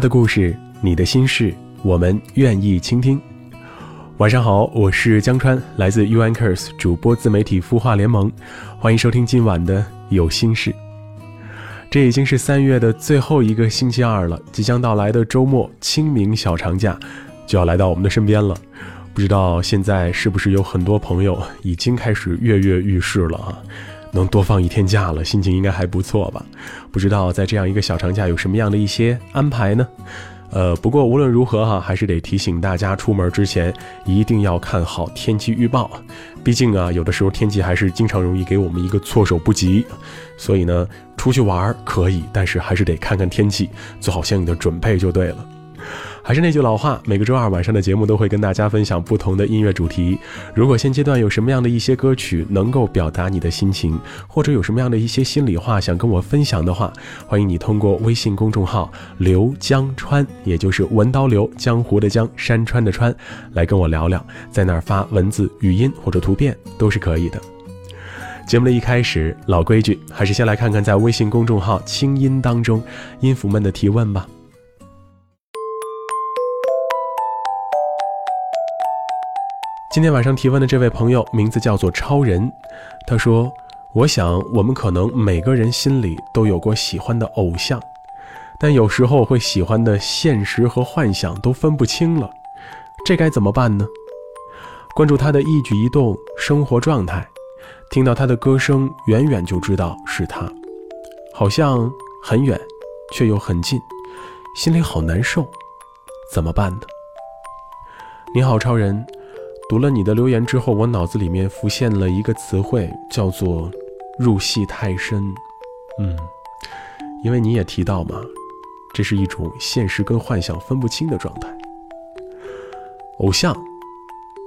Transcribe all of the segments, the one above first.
的故事。你的心事，我们愿意倾听。晚上好，我是江川，来自 U Anchors 主播自媒体孵化联盟，欢迎收听今晚的有心事。这已经是三月的最后一个星期二了，即将到来的周末清明小长假就要来到我们的身边了。不知道现在是不是有很多朋友已经开始跃跃欲试了啊？能多放一天假了，心情应该还不错吧？不知道在这样一个小长假有什么样的一些安排呢？呃，不过无论如何哈，还是得提醒大家，出门之前一定要看好天气预报。毕竟啊，有的时候天气还是经常容易给我们一个措手不及。所以呢，出去玩可以，但是还是得看看天气，做好相应的准备就对了。还是那句老话，每个周二晚上的节目都会跟大家分享不同的音乐主题。如果现阶段有什么样的一些歌曲能够表达你的心情，或者有什么样的一些心里话想跟我分享的话，欢迎你通过微信公众号“刘江川”，也就是文刀刘江湖的江山川的川，来跟我聊聊，在那儿发文字、语音或者图片都是可以的。节目的一开始，老规矩，还是先来看看在微信公众号“清音”当中音符们的提问吧。今天晚上提问的这位朋友名字叫做超人，他说：“我想我们可能每个人心里都有过喜欢的偶像，但有时候会喜欢的现实和幻想都分不清了，这该怎么办呢？”关注他的一举一动、生活状态，听到他的歌声，远远就知道是他，好像很远，却又很近，心里好难受，怎么办呢？你好，超人。读了你的留言之后，我脑子里面浮现了一个词汇，叫做“入戏太深”。嗯，因为你也提到嘛，这是一种现实跟幻想分不清的状态。偶像，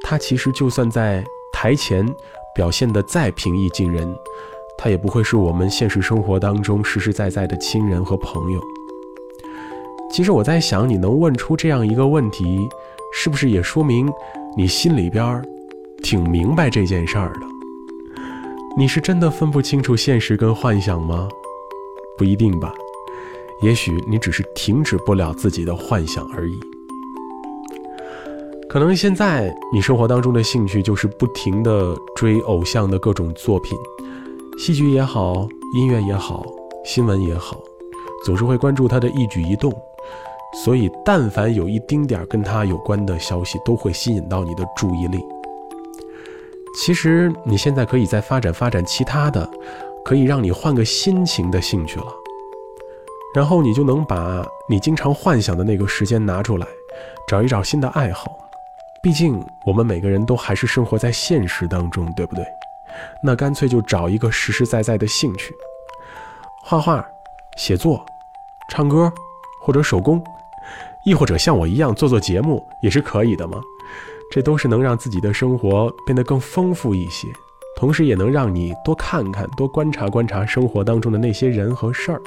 他其实就算在台前表现的再平易近人，他也不会是我们现实生活当中实实在在的亲人和朋友。其实我在想，你能问出这样一个问题，是不是也说明？你心里边挺明白这件事儿的，你是真的分不清楚现实跟幻想吗？不一定吧，也许你只是停止不了自己的幻想而已。可能现在你生活当中的兴趣就是不停的追偶像的各种作品，戏剧也好，音乐也好，新闻也好，总是会关注他的一举一动。所以，但凡有一丁点儿跟他有关的消息，都会吸引到你的注意力。其实，你现在可以再发展发展其他的，可以让你换个心情的兴趣了。然后，你就能把你经常幻想的那个时间拿出来，找一找新的爱好。毕竟，我们每个人都还是生活在现实当中，对不对？那干脆就找一个实实在在的兴趣，画画、写作、唱歌，或者手工。亦或者像我一样做做节目也是可以的吗？这都是能让自己的生活变得更丰富一些，同时也能让你多看看、多观察观察生活当中的那些人和事儿。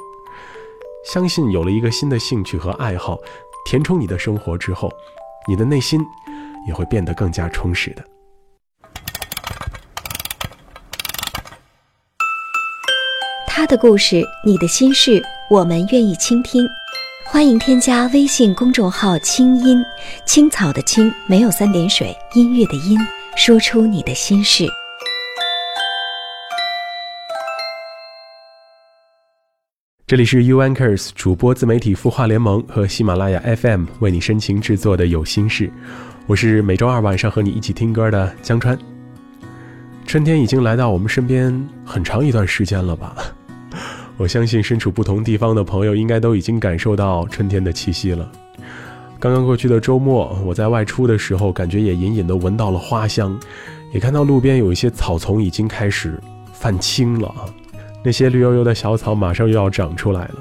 相信有了一个新的兴趣和爱好，填充你的生活之后，你的内心也会变得更加充实的。他的故事，你的心事，我们愿意倾听。欢迎添加微信公众号“清音青草”的青没有三点水，音乐的音，说出你的心事。这里是 U Anchors 主播自媒体孵化联盟和喜马拉雅 FM 为你深情制作的有心事，我是每周二晚上和你一起听歌的江川。春天已经来到我们身边很长一段时间了吧？我相信身处不同地方的朋友应该都已经感受到春天的气息了。刚刚过去的周末我在外出的时候感觉也隐隐地闻到了花香也看到路边有一些草丛已经开始泛青了啊。那些绿油油的小草马上又要长出来了。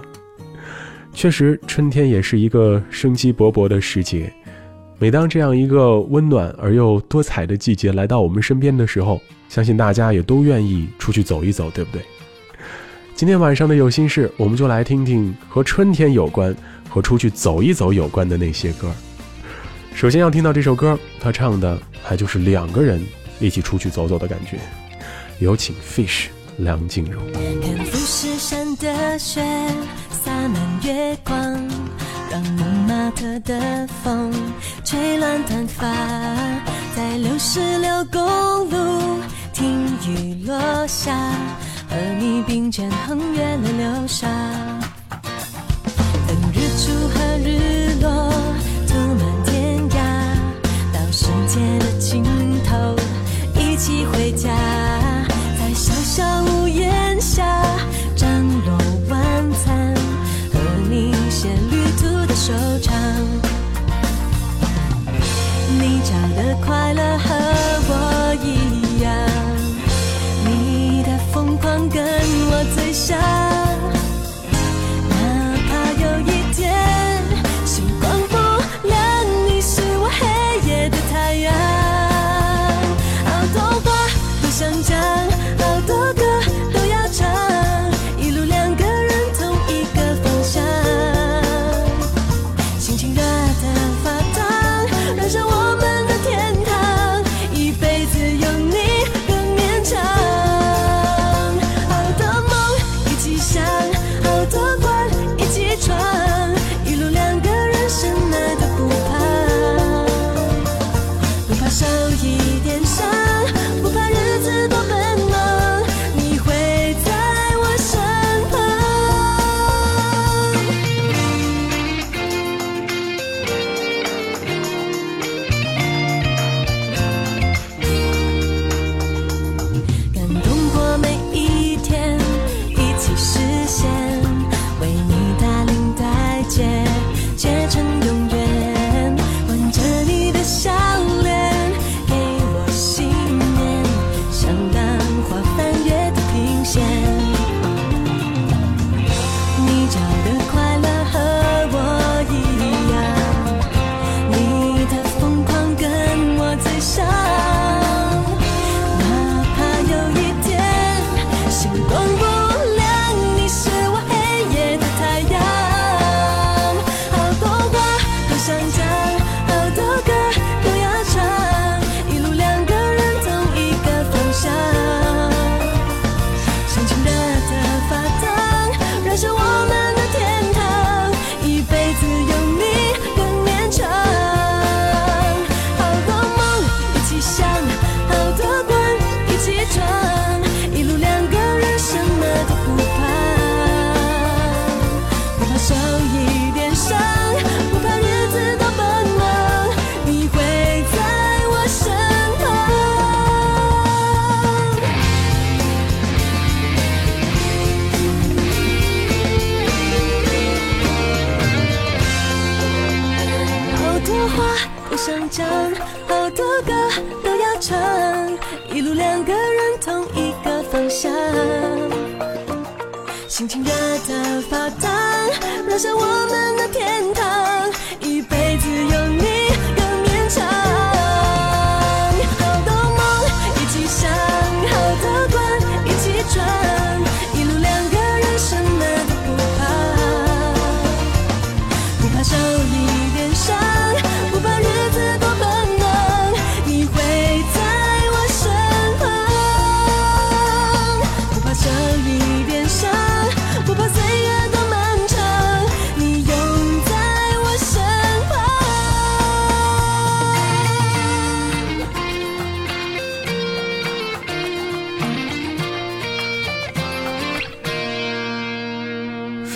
确实春天也是一个生机勃勃的时节每当这样一个温暖而又多彩的季节来到我们身边的时候相信大家也都愿意出去走一走对不对？今天晚上的有心事，我们就来听听和春天有关、和出去走一走有关的那些歌。首先要听到这首歌，他唱的还就是两个人一起出去走走的感觉。有请 Fish 梁静茹。看富士山的雪洒满月光，让蒙马特的风吹乱短发，在六十六公路听雨落下。和你并肩横越了流沙。等日出和日落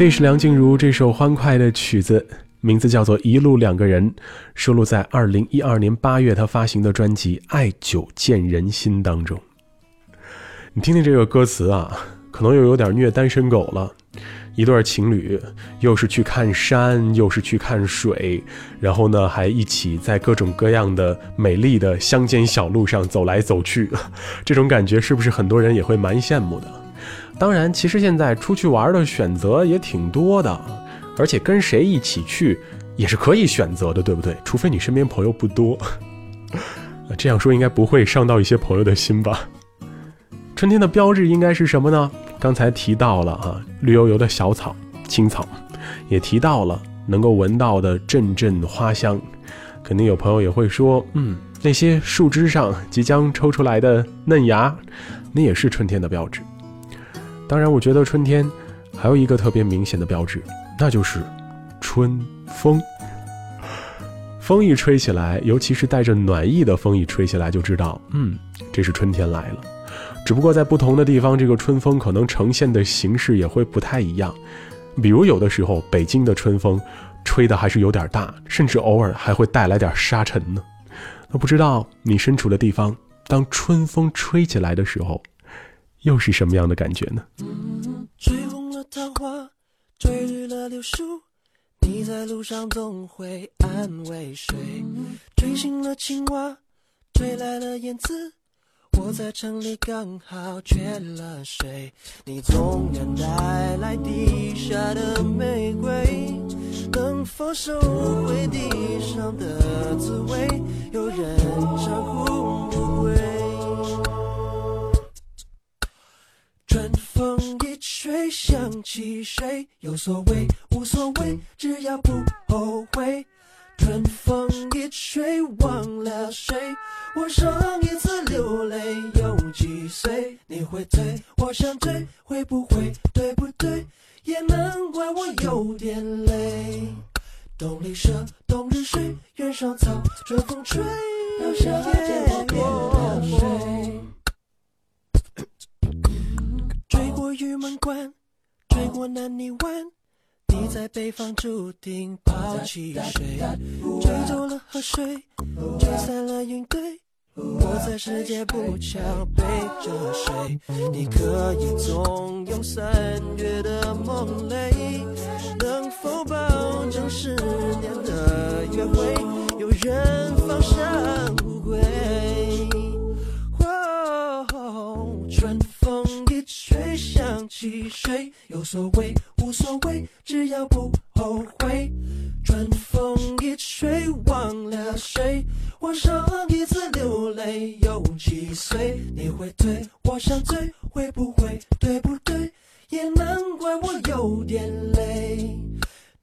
这是梁静茹这首欢快的曲子，名字叫做一路两个人，收录在2012年8月她发行的专辑爱久见人心当中。你听听这个歌词啊，可能又有点虐单身狗了，一对情侣又是去看山，又是去看水，然后呢，还一起在各种各样的美丽的乡间小路上走来走去，这种感觉是不是很多人也会蛮羡慕的？当然其实现在出去玩的选择也挺多的而且跟谁一起去也是可以选择的对不对？除非你身边朋友不多 这样说应该不会伤到一些朋友的心吧。春天的标志应该是什么呢？刚才提到了啊绿油油的小草青草也提到了能够闻到的阵阵花香。肯定有朋友也会说嗯那些树枝上即将抽出来的嫩芽那也是春天的标志。当然，我觉得春天还有一个特别明显的标志，那就是春风。风一吹起来，尤其是带着暖意的风一吹起来，就知道，嗯，这是春天来了。只不过在不同的地方，这个春风可能呈现的形式也会不太一样。比如有的时候，北京的春风吹的还是有点大，甚至偶尔还会带来点沙尘呢。那不知道你身处的地方，当春风吹起来的时候，又是什么样的感觉呢？吹红了桃花，吹绿了柳树。你在路上总会安慰谁？吹醒了青蛙，吹来了燕子。我在城里刚好缺了水，你总能带来地下的玫瑰，能否收回地上的滋味？有人长呼风一吹，想起谁？有所谓，无所谓，只要不后悔。春风一吹，忘了谁？我上一次流泪有几岁？你会退，我想追，会不会对不对？也难怪我有点累。冬里蛇，冬日睡，原上草，春风吹，让夏天我变玉门关，追过南泥湾。你在北方注定抛弃谁？追走了河水，吹散了云堆。我在世界不桥背着谁？你可以纵有三月的梦泪，能否保证十年的约会有人放山无归？春风，想起谁？有所谓，无所谓，只要不后悔。春风一吹，忘了谁？我上一次流泪有几岁？你会退，我想追，会不会对不对？也难怪我有点累。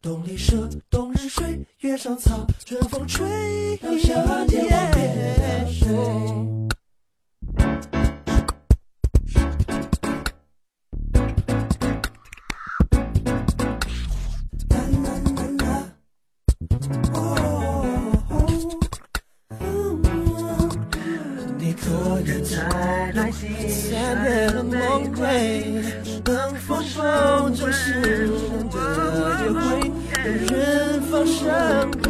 冬里蛇，冬日睡，月上草，春风吹，让夏天我变了谁？来三月的梦归，能否保证十年的约会有人放生。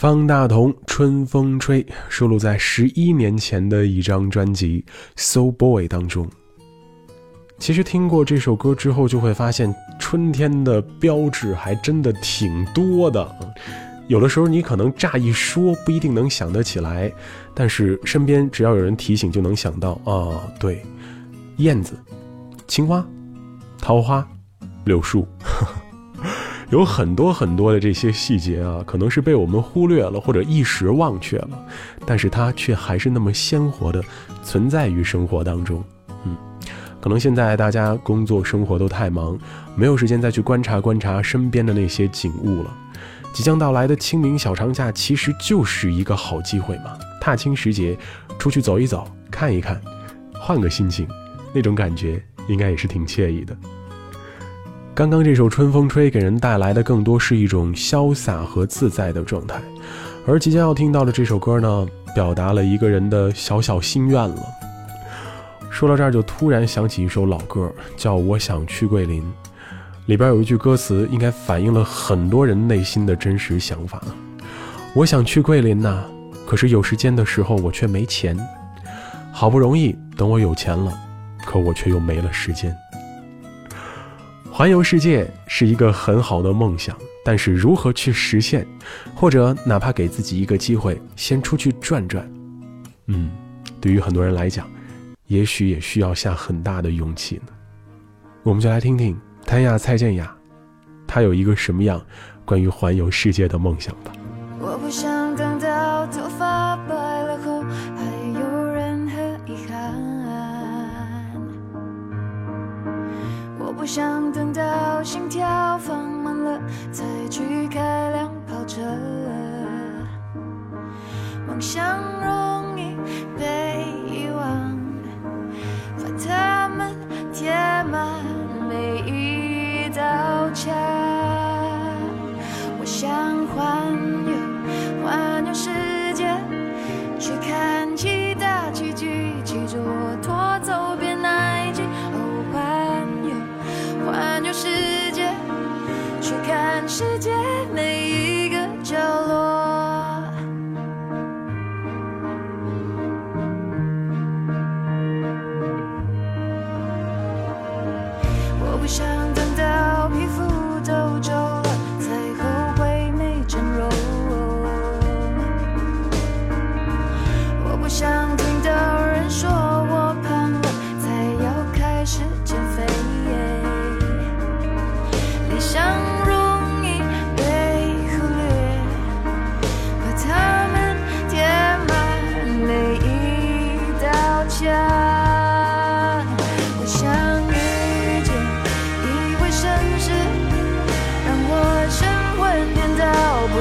方大同《春风吹》收录在十一年前的一张专辑《So Boy》当中。其实听过这首歌之后，就会发现春天的标志还真的挺多的。有的时候你可能乍一说不一定能想得起来，但是身边只要有人提醒，就能想到啊，对，燕子、青蛙、桃花、柳树。有很多很多的这些细节啊，可能是被我们忽略了或者一时忘却了，但是它却还是那么鲜活的存在于生活当中。嗯，可能现在大家工作生活都太忙，没有时间再去观察观察身边的那些景物了。即将到来的清明小长假其实就是一个好机会嘛，踏青时节，出去走一走，看一看，换个心情，那种感觉应该也是挺惬意的。刚刚这首《春风吹》给人带来的更多是一种潇洒和自在的状态，而即将要听到的这首歌呢，表达了一个人的小小心愿了。说到这儿，就突然想起一首老歌，叫《我想去桂林》，里边有一句歌词，应该反映了很多人内心的真实想法。我想去桂林呐，可是有时间的时候我却没钱，好不容易等我有钱了，可我却又没了时间。环游世界是一个很好的梦想，但是如何去实现，或者哪怕给自己一个机会，先出去转转，嗯，对于很多人来讲，也许也需要下很大的勇气呢。我们就来听听谭雅蔡健雅，她有一个什么样关于环游世界的梦想吧。我不想等到头发白不想等到心跳放慢了才去开辆跑车。梦想容易被遗忘，把它们贴满每一道墙。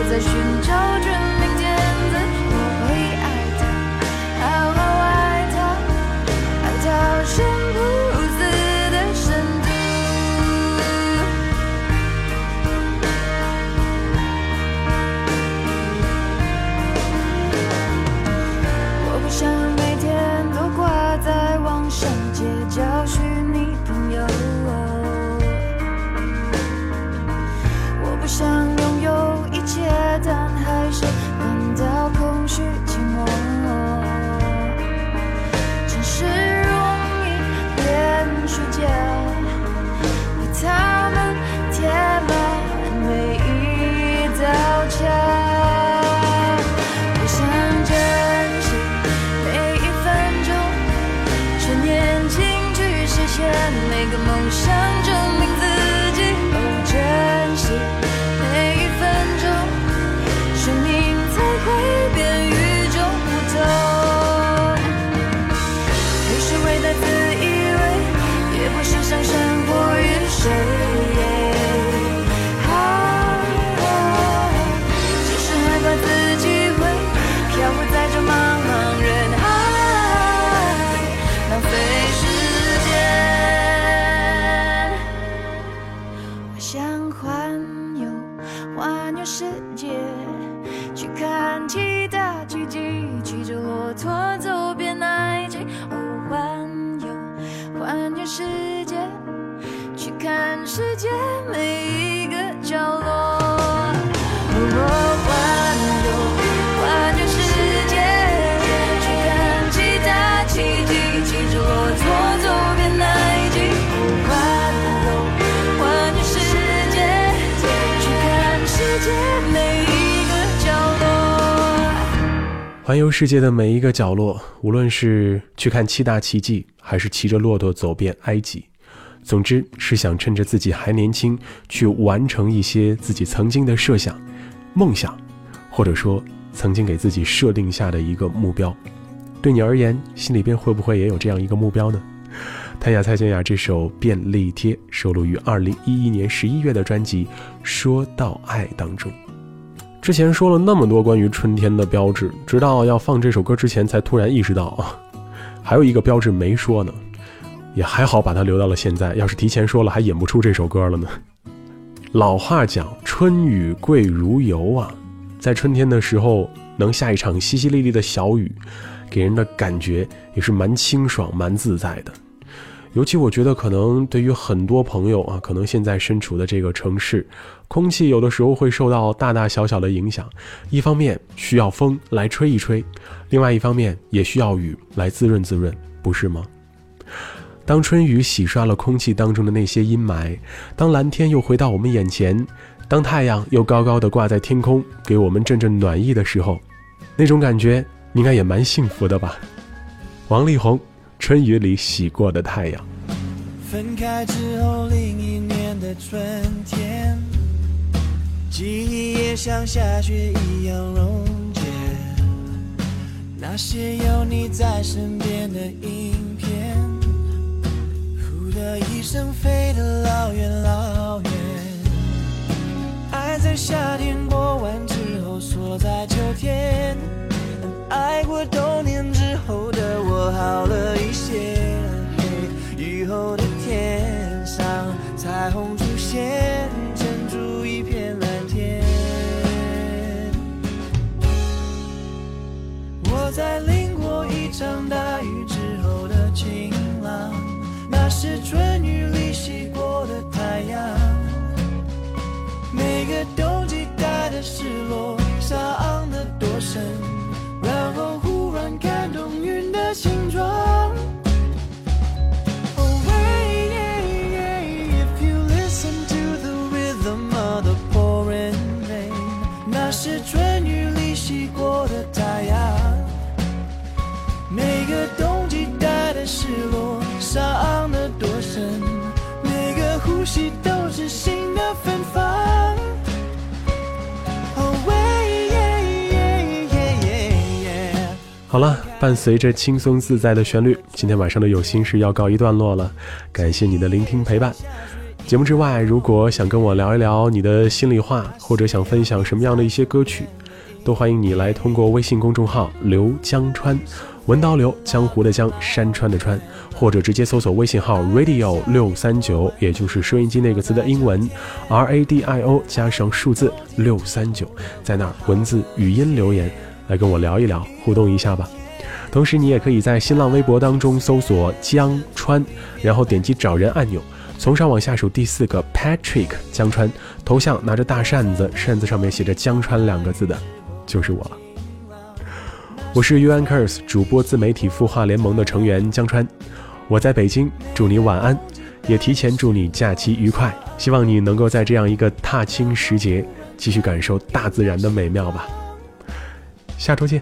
我在寻找着界每一个角落。哦，环游，环游世界，去看其他奇迹，骑着骆驼走遍埃及。哦，环游，环游世界，去看世界每一个角落。环游世界的每一个角落，无论是去看七大奇迹，还是骑着骆驼走遍埃及，总之是想趁着自己还年轻，去完成一些自己曾经的设想、梦想，或者说曾经给自己设定下的一个目标。对你而言，心里边会不会也有这样一个目标呢？谭雅蔡健雅这首《便利贴》收录于2011年11月的专辑《说到爱》当中。之前说了那么多关于春天的标志，直到要放这首歌之前，才突然意识到啊，还有一个标志没说呢，也还好把它留到了现在。要是提前说了，还演不出这首歌了呢。老话讲“春雨贵如油”啊，在春天的时候能下一场淅淅沥沥的小雨，给人的感觉也是蛮清爽、蛮自在的。尤其我觉得，可能对于很多朋友啊，可能现在身处的这个城市，空气有的时候会受到大大小小的影响。一方面需要风来吹一吹，另外一方面也需要雨来滋润滋润，不是吗？当春雨洗刷了空气当中的那些阴霾，当蓝天又回到我们眼前，当太阳又高高的挂在天空，给我们阵阵暖意的时候，那种感觉应该也蛮幸福的吧？王力宏。春雨里洗过的太阳。分开之后，另一年的春天，记忆也像下雪一样溶解。那些有你在身边的影片，这一生飞得老远老远。爱在夏天过完之后锁在秋天，爱过冬年之后的我好了一些。雨后的天上，彩虹出现，珍珠一片蓝天。我在淋过一场大是春雨里洗过的太阳。每个冬季带的失落，伤得多深，然后忽然看懂云的形状。好了，伴随着轻松自在的旋律，今天晚上的有心事要告一段落了。感谢你的聆听陪伴。节目之外，如果想跟我聊一聊你的心里话，或者想分享什么样的一些歌曲，都欢迎你来通过微信公众号“刘江川”，文刀流，江湖的江，山川的川，或者直接搜索微信号 radio 六三九，也就是收音机那个字的英文 R A D I O 加上数字六三九，在那儿文字语音留言来跟我聊一聊，互动一下吧。同时，你也可以在新浪微博当中搜索江川，然后点击找人按钮，从上往下数第四个 Patrick 江川，头像拿着大扇子，扇子上面写着江川两个字的，就是我了。我是 UN Curs 主播自媒体孵化联盟的成员江川，我在北京，祝你晚安，也提前祝你假期愉快，希望你能够在这样一个踏青时节，继续感受大自然的美妙吧。下周见。